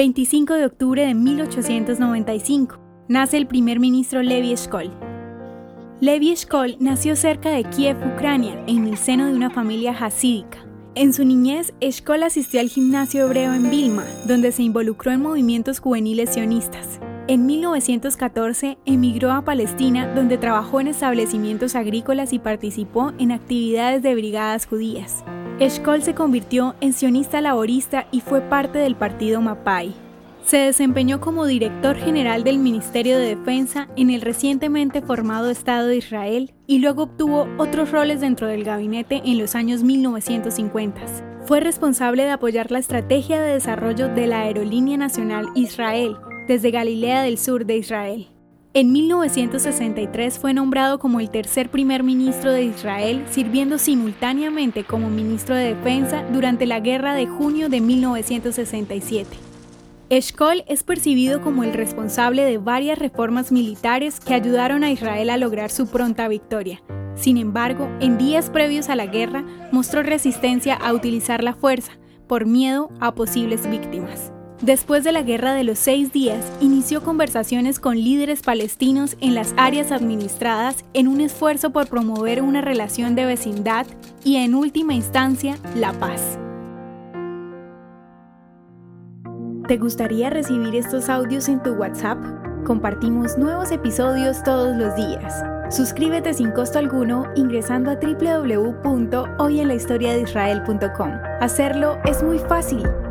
25 de octubre de 1895, nace el primer ministro Levi Eshkol. Levi Eshkol nació cerca de Kiev, Ucrania, en el seno de una familia hasídica. En su niñez, Eshkol asistió al gimnasio hebreo en Vilma, donde se involucró en movimientos juveniles sionistas. En 1914 emigró a Palestina, donde trabajó en establecimientos agrícolas y participó en actividades de brigadas judías. Eshkol se convirtió en sionista laborista y fue parte del partido Mapai. Se desempeñó como director general del Ministerio de Defensa en el recientemente formado Estado de Israel y luego obtuvo otros roles dentro del gabinete en los años 1950. Fue responsable de apoyar la estrategia de desarrollo de la Aerolínea Nacional Israel desde Galilea del Sur de Israel. En 1963 fue nombrado como el tercer primer ministro de Israel, sirviendo simultáneamente como ministro de Defensa durante la Guerra de junio de 1967. Eshkol es percibido como el responsable de varias reformas militares que ayudaron a Israel a lograr su pronta victoria. Sin embargo, en días previos a la guerra, mostró resistencia a utilizar la fuerza, por miedo a posibles víctimas. Después de la Guerra de los Seis Días, inició conversaciones con líderes palestinos en las áreas administradas en un esfuerzo por promover una relación de vecindad y, en última instancia, la paz. ¿Te gustaría recibir estos audios en tu WhatsApp? Compartimos nuevos episodios todos los días. Suscríbete sin costo alguno ingresando a www.hoyenlahistoriadeisrael.com. Hacerlo es muy fácil.